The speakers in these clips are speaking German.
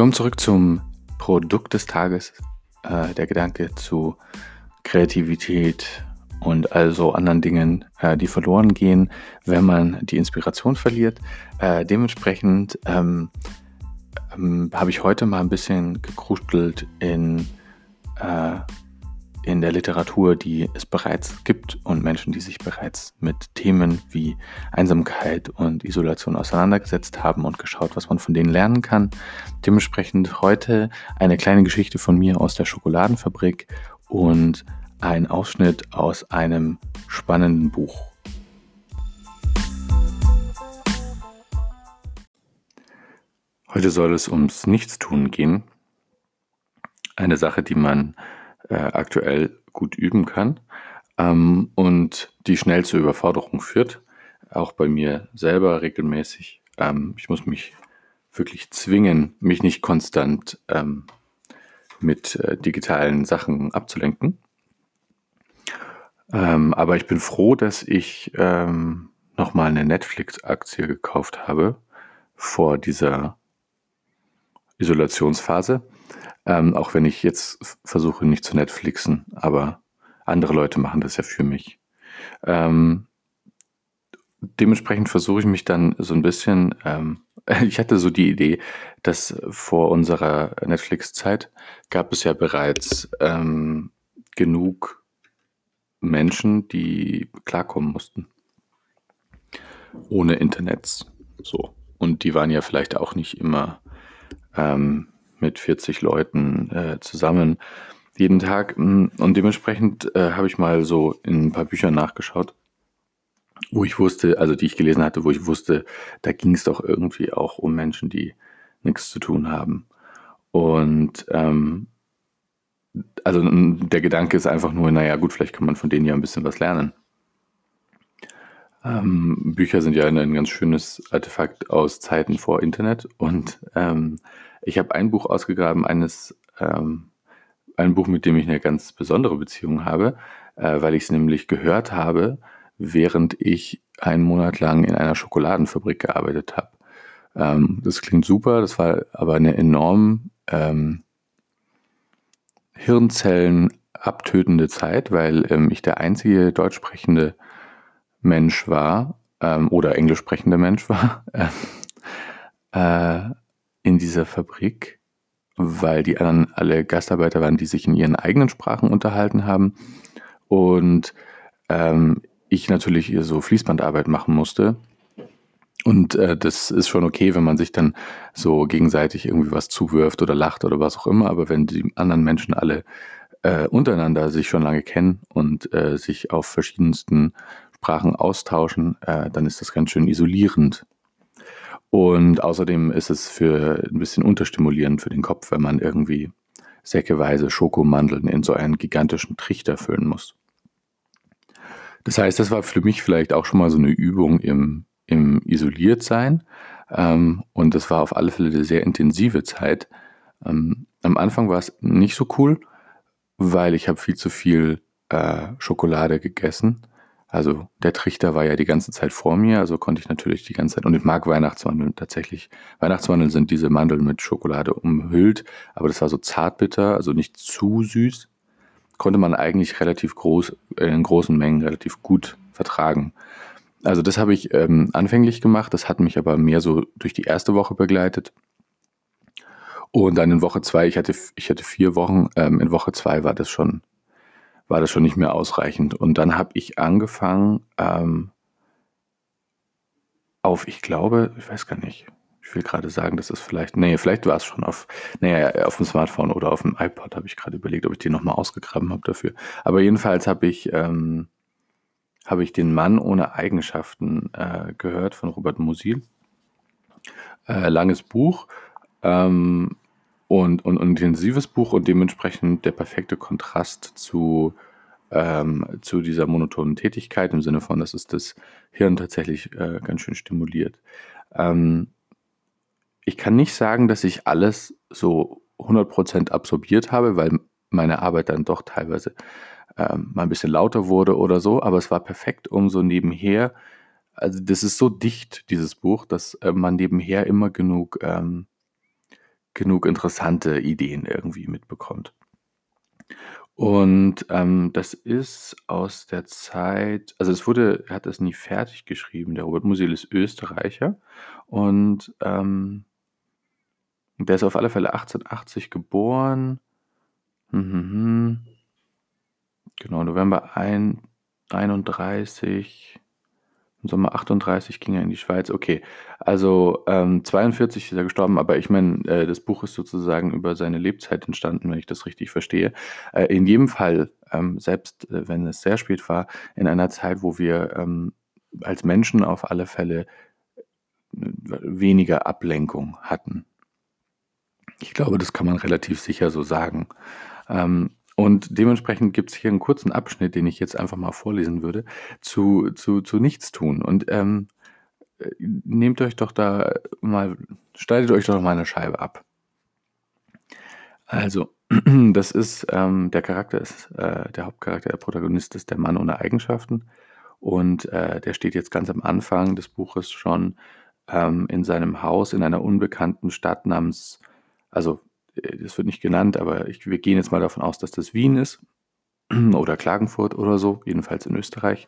Willkommen zurück zum Produkt des Tages. Äh, der Gedanke zu Kreativität und also anderen Dingen, äh, die verloren gehen, wenn man die Inspiration verliert. Äh, dementsprechend ähm, ähm, habe ich heute mal ein bisschen gekruschelt in äh, in der Literatur, die es bereits gibt und Menschen, die sich bereits mit Themen wie Einsamkeit und Isolation auseinandergesetzt haben und geschaut, was man von denen lernen kann. Dementsprechend heute eine kleine Geschichte von mir aus der Schokoladenfabrik und ein Ausschnitt aus einem spannenden Buch. Heute soll es ums Nichtstun gehen. Eine Sache, die man äh, aktuell gut üben kann ähm, und die schnell zur Überforderung führt. Auch bei mir selber regelmäßig. Ähm, ich muss mich wirklich zwingen, mich nicht konstant ähm, mit äh, digitalen Sachen abzulenken. Ähm, aber ich bin froh, dass ich ähm, nochmal eine Netflix-Aktie gekauft habe vor dieser Isolationsphase. Ähm, auch wenn ich jetzt versuche, nicht zu Netflixen, aber andere Leute machen das ja für mich. Ähm, dementsprechend versuche ich mich dann so ein bisschen, ähm, ich hatte so die Idee, dass vor unserer Netflix-Zeit gab es ja bereits ähm, genug Menschen, die klarkommen mussten. Ohne Internets. So. Und die waren ja vielleicht auch nicht immer ähm, mit 40 Leuten äh, zusammen jeden Tag. Mm, und dementsprechend äh, habe ich mal so in ein paar Büchern nachgeschaut, wo ich wusste, also die ich gelesen hatte, wo ich wusste, da ging es doch irgendwie auch um Menschen, die nichts zu tun haben. Und ähm, also der Gedanke ist einfach nur, naja gut, vielleicht kann man von denen ja ein bisschen was lernen. Ähm, Bücher sind ja ein ganz schönes Artefakt aus Zeiten vor Internet und ähm, ich habe ein Buch ausgegraben, eines, ähm, ein Buch, mit dem ich eine ganz besondere Beziehung habe, äh, weil ich es nämlich gehört habe, während ich einen Monat lang in einer Schokoladenfabrik gearbeitet habe. Ähm, das klingt super, das war aber eine enorm ähm, Hirnzellen abtötende Zeit, weil ähm, ich der einzige deutsch sprechende Mensch war ähm, oder englisch sprechender Mensch war. äh, in dieser Fabrik, weil die anderen alle Gastarbeiter waren, die sich in ihren eigenen Sprachen unterhalten haben. Und ähm, ich natürlich so Fließbandarbeit machen musste. Und äh, das ist schon okay, wenn man sich dann so gegenseitig irgendwie was zuwirft oder lacht oder was auch immer. Aber wenn die anderen Menschen alle äh, untereinander sich schon lange kennen und äh, sich auf verschiedensten Sprachen austauschen, äh, dann ist das ganz schön isolierend. Und außerdem ist es für ein bisschen unterstimulierend für den Kopf, wenn man irgendwie säckeweise Schokomandeln in so einen gigantischen Trichter füllen muss. Das heißt, das war für mich vielleicht auch schon mal so eine Übung im, im Isoliertsein. Ähm, und das war auf alle Fälle eine sehr intensive Zeit. Ähm, am Anfang war es nicht so cool, weil ich habe viel zu viel äh, Schokolade gegessen also der Trichter war ja die ganze Zeit vor mir, also konnte ich natürlich die ganze Zeit, und ich mag Weihnachtsmandeln tatsächlich. Weihnachtsmandeln sind diese Mandeln mit Schokolade umhüllt, aber das war so zartbitter, also nicht zu süß. Konnte man eigentlich relativ groß, in großen Mengen relativ gut vertragen. Also das habe ich ähm, anfänglich gemacht, das hat mich aber mehr so durch die erste Woche begleitet. Und dann in Woche zwei, ich hatte, ich hatte vier Wochen, ähm, in Woche zwei war das schon war das schon nicht mehr ausreichend. Und dann habe ich angefangen ähm, auf, ich glaube, ich weiß gar nicht, ich will gerade sagen, das ist vielleicht, nee, vielleicht war es schon auf, naja, auf dem Smartphone oder auf dem iPod, habe ich gerade überlegt, ob ich den nochmal ausgegraben habe dafür. Aber jedenfalls habe ich, ähm, habe ich den Mann ohne Eigenschaften äh, gehört von Robert Musil. Äh, langes Buch. Ähm, und, und, und intensives Buch und dementsprechend der perfekte Kontrast zu, ähm, zu dieser monotonen Tätigkeit im Sinne von, dass es das Hirn tatsächlich äh, ganz schön stimuliert. Ähm, ich kann nicht sagen, dass ich alles so 100% absorbiert habe, weil meine Arbeit dann doch teilweise ähm, mal ein bisschen lauter wurde oder so, aber es war perfekt, um so nebenher, also das ist so dicht, dieses Buch, dass äh, man nebenher immer genug ähm, genug interessante Ideen irgendwie mitbekommt. Und ähm, das ist aus der Zeit, also es wurde, er hat das nie fertig geschrieben. Der Robert Musil ist Österreicher und ähm, der ist auf alle Fälle 1880 geboren. Hm, hm, hm. Genau, November 1, 31. Im Sommer 38 ging er in die Schweiz. Okay, also ähm, 42 ist er gestorben, aber ich meine, äh, das Buch ist sozusagen über seine Lebzeit entstanden, wenn ich das richtig verstehe. Äh, in jedem Fall, ähm, selbst äh, wenn es sehr spät war, in einer Zeit, wo wir ähm, als Menschen auf alle Fälle äh, weniger Ablenkung hatten. Ich glaube, das kann man relativ sicher so sagen. Ähm, und dementsprechend gibt es hier einen kurzen Abschnitt, den ich jetzt einfach mal vorlesen würde, zu, zu, zu Nichtstun. Und ähm, äh, nehmt euch doch da mal, schneidet euch doch mal eine Scheibe ab. Also, das ist, ähm, der Charakter ist, äh, der Hauptcharakter, der Protagonist ist der Mann ohne Eigenschaften. Und äh, der steht jetzt ganz am Anfang des Buches schon ähm, in seinem Haus in einer unbekannten Stadt namens, also das wird nicht genannt, aber ich, wir gehen jetzt mal davon aus, dass das Wien ist oder Klagenfurt oder so, jedenfalls in Österreich.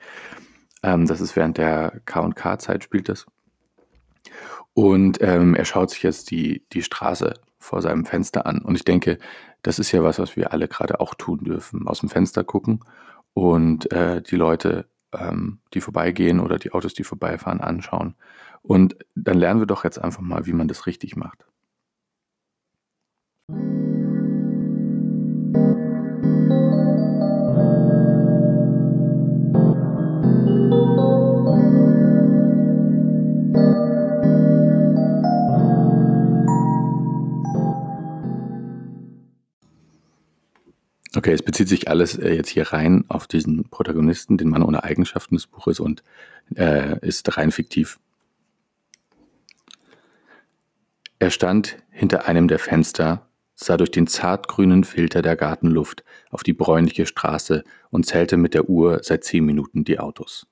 Ähm, das ist während der K&K-Zeit spielt das. Und ähm, er schaut sich jetzt die, die Straße vor seinem Fenster an. Und ich denke, das ist ja was, was wir alle gerade auch tun dürfen. Aus dem Fenster gucken und äh, die Leute, ähm, die vorbeigehen oder die Autos, die vorbeifahren, anschauen. Und dann lernen wir doch jetzt einfach mal, wie man das richtig macht. Okay, es bezieht sich alles äh, jetzt hier rein auf diesen Protagonisten, den Mann ohne Eigenschaften des Buches und äh, ist rein fiktiv. Er stand hinter einem der Fenster, sah durch den zartgrünen Filter der Gartenluft auf die bräunliche Straße und zählte mit der Uhr seit zehn Minuten die Autos.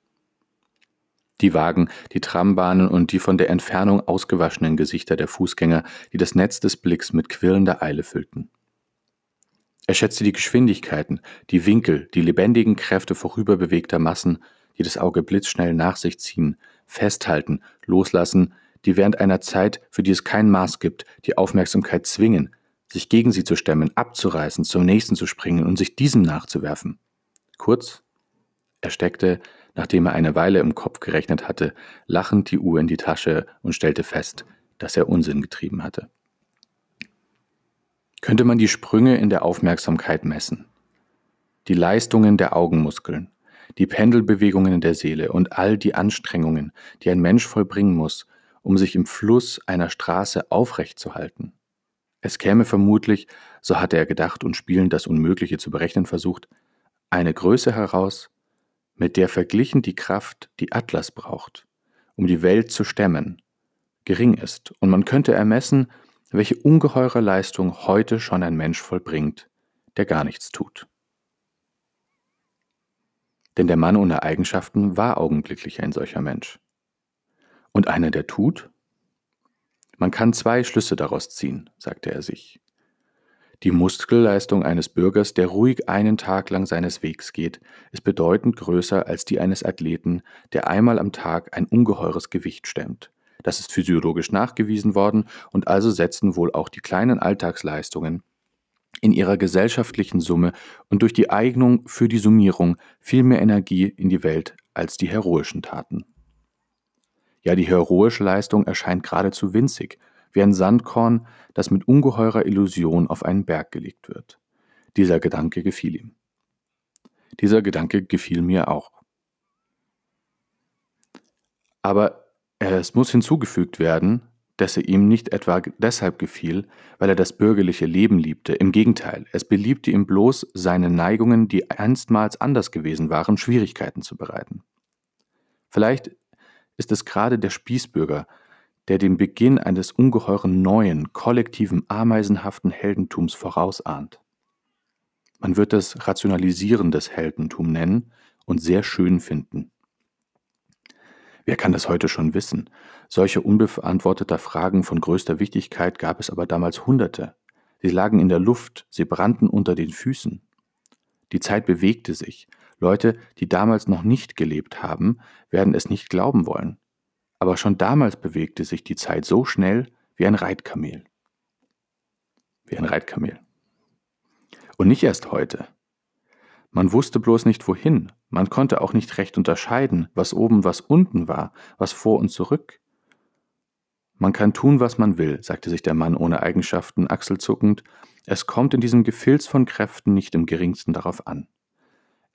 Die Wagen, die Trambahnen und die von der Entfernung ausgewaschenen Gesichter der Fußgänger, die das Netz des Blicks mit quirlender Eile füllten. Er schätzte die Geschwindigkeiten, die Winkel, die lebendigen Kräfte vorüberbewegter Massen, die das Auge blitzschnell nach sich ziehen, festhalten, loslassen, die während einer Zeit, für die es kein Maß gibt, die Aufmerksamkeit zwingen, sich gegen sie zu stemmen, abzureißen, zum nächsten zu springen und sich diesem nachzuwerfen. Kurz, er steckte, nachdem er eine Weile im Kopf gerechnet hatte, lachend die Uhr in die Tasche und stellte fest, dass er Unsinn getrieben hatte. Könnte man die Sprünge in der Aufmerksamkeit messen, die Leistungen der Augenmuskeln, die Pendelbewegungen der Seele und all die Anstrengungen, die ein Mensch vollbringen muss, um sich im Fluss einer Straße aufrecht zu halten, es käme vermutlich, so hatte er gedacht und spielend das Unmögliche zu berechnen versucht, eine Größe heraus, mit der verglichen die Kraft, die Atlas braucht, um die Welt zu stemmen, gering ist, und man könnte ermessen, welche ungeheure Leistung heute schon ein Mensch vollbringt, der gar nichts tut. Denn der Mann ohne Eigenschaften war augenblicklich ein solcher Mensch. Und einer, der tut, man kann zwei Schlüsse daraus ziehen, sagte er sich. Die Muskelleistung eines Bürgers, der ruhig einen Tag lang seines Wegs geht, ist bedeutend größer als die eines Athleten, der einmal am Tag ein ungeheures Gewicht stemmt. Das ist physiologisch nachgewiesen worden und also setzen wohl auch die kleinen Alltagsleistungen in ihrer gesellschaftlichen Summe und durch die Eignung für die Summierung viel mehr Energie in die Welt als die heroischen Taten. Ja, die heroische Leistung erscheint geradezu winzig, wie ein Sandkorn, das mit ungeheurer Illusion auf einen Berg gelegt wird. Dieser Gedanke gefiel ihm. Dieser Gedanke gefiel mir auch. Aber es muss hinzugefügt werden, dass er ihm nicht etwa deshalb gefiel, weil er das bürgerliche Leben liebte. Im Gegenteil, es beliebte ihm bloß, seine Neigungen, die einstmals anders gewesen waren, Schwierigkeiten zu bereiten. Vielleicht ist es gerade der Spießbürger, der den Beginn eines ungeheuren neuen, kollektiven, ameisenhaften Heldentums vorausahnt. Man wird das rationalisierendes Heldentum nennen und sehr schön finden. Wer kann das heute schon wissen? Solche unbeantworteter Fragen von größter Wichtigkeit gab es aber damals Hunderte. Sie lagen in der Luft, sie brannten unter den Füßen. Die Zeit bewegte sich. Leute, die damals noch nicht gelebt haben, werden es nicht glauben wollen. Aber schon damals bewegte sich die Zeit so schnell wie ein Reitkamel. Wie ein Reitkamel. Und nicht erst heute. Man wusste bloß nicht wohin, man konnte auch nicht recht unterscheiden, was oben, was unten war, was vor und zurück. Man kann tun, was man will, sagte sich der Mann ohne Eigenschaften achselzuckend, es kommt in diesem Gefilz von Kräften nicht im geringsten darauf an.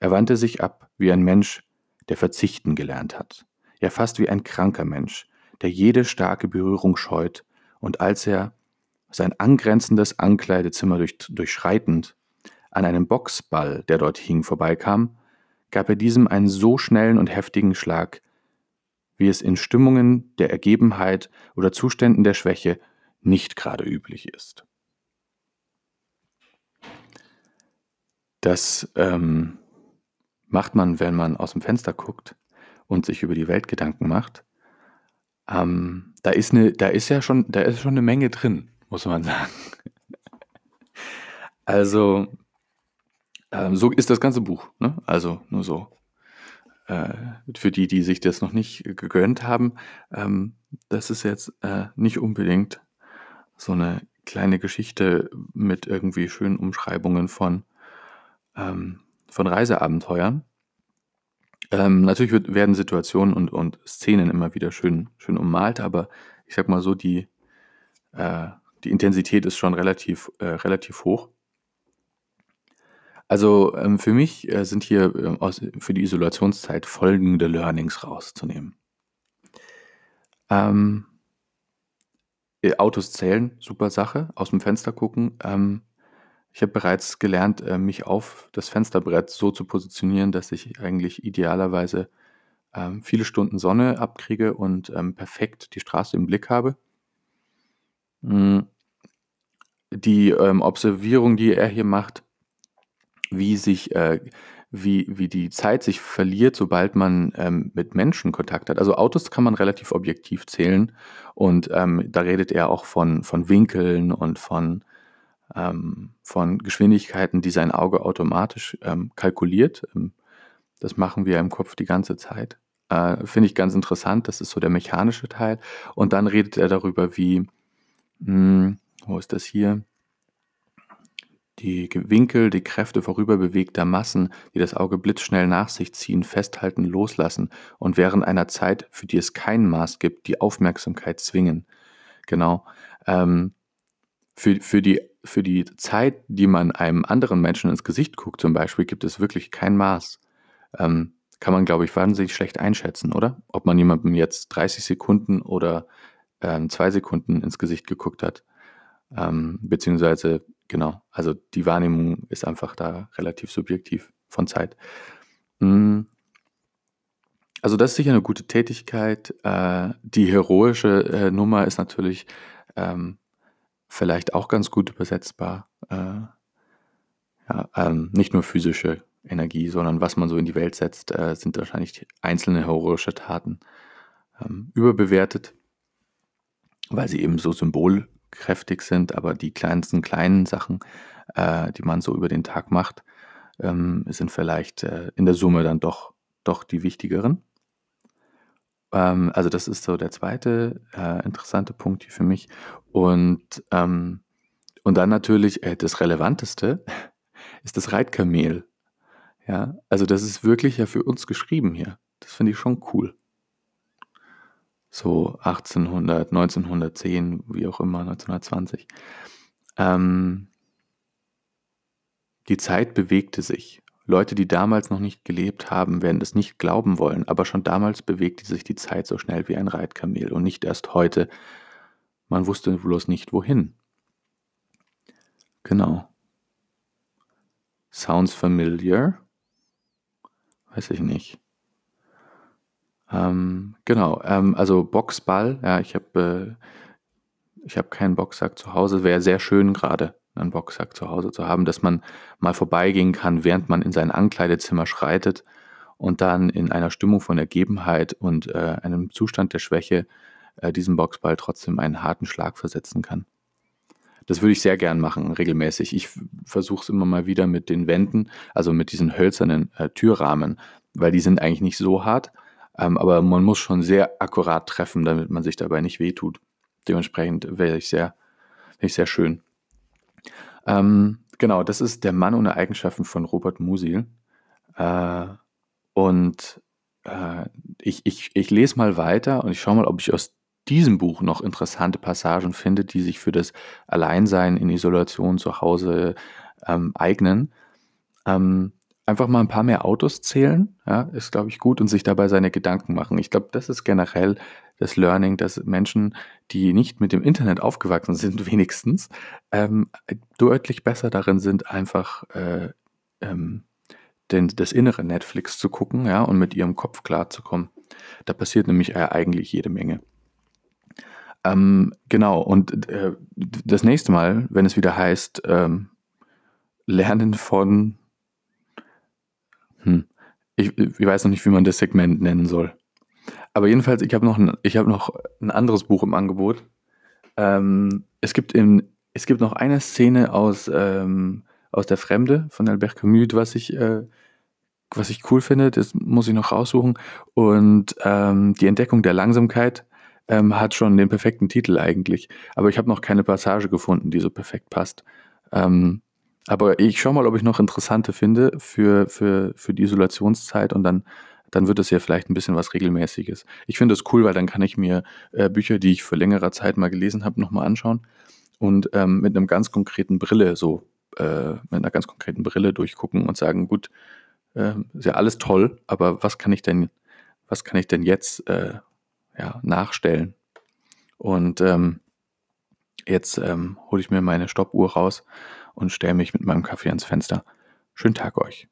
Er wandte sich ab, wie ein Mensch, der verzichten gelernt hat, ja fast wie ein kranker Mensch, der jede starke Berührung scheut, und als er, sein angrenzendes Ankleidezimmer durch, durchschreitend, an einem Boxball, der dort hing, vorbeikam, gab er diesem einen so schnellen und heftigen Schlag, wie es in Stimmungen der Ergebenheit oder Zuständen der Schwäche nicht gerade üblich ist. Das ähm, macht man, wenn man aus dem Fenster guckt und sich über die Welt Gedanken macht. Ähm, da, ist eine, da ist ja schon, da ist schon eine Menge drin, muss man sagen. Also ähm, so ist das ganze Buch. Ne? Also nur so. Äh, für die, die sich das noch nicht gegönnt haben, ähm, das ist jetzt äh, nicht unbedingt so eine kleine Geschichte mit irgendwie schönen Umschreibungen von, ähm, von Reiseabenteuern. Ähm, natürlich wird, werden Situationen und, und Szenen immer wieder schön, schön ummalt, aber ich sag mal so, die, äh, die Intensität ist schon relativ, äh, relativ hoch. Also, ähm, für mich, äh, sind hier, ähm, aus für die Isolationszeit folgende Learnings rauszunehmen. Ähm äh, Autos zählen, super Sache, aus dem Fenster gucken. Ähm, ich habe bereits gelernt, äh, mich auf das Fensterbrett so zu positionieren, dass ich eigentlich idealerweise, ähm, viele Stunden Sonne abkriege und, ähm, perfekt die Straße im Blick habe. Hm. Die, ähm, Observierung, die er hier macht wie sich, äh, wie, wie die Zeit sich verliert, sobald man ähm, mit Menschen Kontakt hat. Also Autos kann man relativ objektiv zählen und ähm, da redet er auch von, von Winkeln und von, ähm, von Geschwindigkeiten, die sein Auge automatisch ähm, kalkuliert. Ähm, das machen wir im Kopf die ganze Zeit. Äh, Finde ich ganz interessant, das ist so der mechanische Teil. Und dann redet er darüber, wie, mh, hm, wo ist das hier? Die Winkel, die Kräfte vorüberbewegter Massen, die das Auge blitzschnell nach sich ziehen, festhalten, loslassen und während einer Zeit, für die es kein Maß gibt, die Aufmerksamkeit zwingen. Genau. Ähm, für, für, die, für die Zeit, die man einem anderen Menschen ins Gesicht guckt, zum Beispiel, gibt es wirklich kein Maß. Ähm, kann man, glaube ich, wahnsinnig schlecht einschätzen, oder? Ob man jemandem jetzt 30 Sekunden oder ähm, zwei Sekunden ins Gesicht geguckt hat. Ähm, beziehungsweise Genau, also die Wahrnehmung ist einfach da relativ subjektiv von Zeit. Hm. Also das ist sicher eine gute Tätigkeit. Äh, die heroische äh, Nummer ist natürlich ähm, vielleicht auch ganz gut übersetzbar. Äh, ja, ähm, nicht nur physische Energie, sondern was man so in die Welt setzt, äh, sind wahrscheinlich einzelne heroische Taten ähm, überbewertet, weil sie eben so symbol kräftig sind, aber die kleinsten kleinen Sachen, äh, die man so über den Tag macht, ähm, sind vielleicht äh, in der Summe dann doch, doch die wichtigeren. Ähm, also das ist so der zweite äh, interessante Punkt hier für mich. Und, ähm, und dann natürlich äh, das Relevanteste ist das Reitkamel. Ja, also das ist wirklich ja für uns geschrieben hier. Das finde ich schon cool so 1800, 1910, wie auch immer, 1920. Ähm, die Zeit bewegte sich. Leute, die damals noch nicht gelebt haben, werden es nicht glauben wollen, aber schon damals bewegte sich die Zeit so schnell wie ein Reitkamel und nicht erst heute. Man wusste bloß nicht wohin. Genau. Sounds familiar? Weiß ich nicht. Ähm, genau, ähm, also Boxball, ja, ich habe äh, ich habe keinen Boxsack zu Hause. Wäre sehr schön gerade, einen Boxsack zu Hause zu haben, dass man mal vorbeigehen kann, während man in sein Ankleidezimmer schreitet und dann in einer Stimmung von Ergebenheit und äh, einem Zustand der Schwäche äh, diesem Boxball trotzdem einen harten Schlag versetzen kann. Das würde ich sehr gern machen, regelmäßig. Ich versuche es immer mal wieder mit den Wänden, also mit diesen hölzernen äh, Türrahmen, weil die sind eigentlich nicht so hart, ähm, aber man muss schon sehr akkurat treffen, damit man sich dabei nicht wehtut. Dementsprechend wäre ich sehr, wäre ich sehr schön. Ähm, genau, das ist der Mann ohne Eigenschaften von Robert Musil. Äh, und äh, ich, ich, ich lese mal weiter und ich schaue mal, ob ich aus diesem Buch noch interessante Passagen finde, die sich für das Alleinsein in Isolation zu Hause ähm, eignen. Ähm, einfach mal ein paar mehr Autos zählen, ja, ist, glaube ich, gut und sich dabei seine Gedanken machen. Ich glaube, das ist generell das Learning, dass Menschen, die nicht mit dem Internet aufgewachsen sind, wenigstens, ähm, deutlich besser darin sind, einfach äh, ähm, den, das innere Netflix zu gucken, ja, und mit ihrem Kopf klarzukommen. Da passiert nämlich äh, eigentlich jede Menge. Ähm, genau, und äh, das nächste Mal, wenn es wieder heißt, ähm, Lernen von, hm, ich, ich, weiß noch nicht, wie man das Segment nennen soll. Aber jedenfalls, ich habe noch, ein, hab noch ein anderes Buch im Angebot. Ähm, es, gibt in, es gibt noch eine Szene aus, ähm, aus Der Fremde von Albert Camus, was ich, äh, was ich cool finde, das muss ich noch raussuchen. Und ähm, die Entdeckung der Langsamkeit ähm, hat schon den perfekten Titel eigentlich. Aber ich habe noch keine Passage gefunden, die so perfekt passt. Ähm, aber ich schaue mal, ob ich noch interessante finde für, für, für die Isolationszeit und dann, dann wird es ja vielleicht ein bisschen was Regelmäßiges. Ich finde es cool, weil dann kann ich mir äh, Bücher, die ich für längere Zeit mal gelesen habe, nochmal anschauen und ähm, mit einem ganz konkreten Brille so, äh, mit einer ganz konkreten Brille durchgucken und sagen, gut, äh, ist ja alles toll, aber was kann ich denn, was kann ich denn jetzt äh, ja, nachstellen. Und ähm, jetzt ähm, hole ich mir meine Stoppuhr raus und stelle mich mit meinem Kaffee ans Fenster. Schönen Tag euch.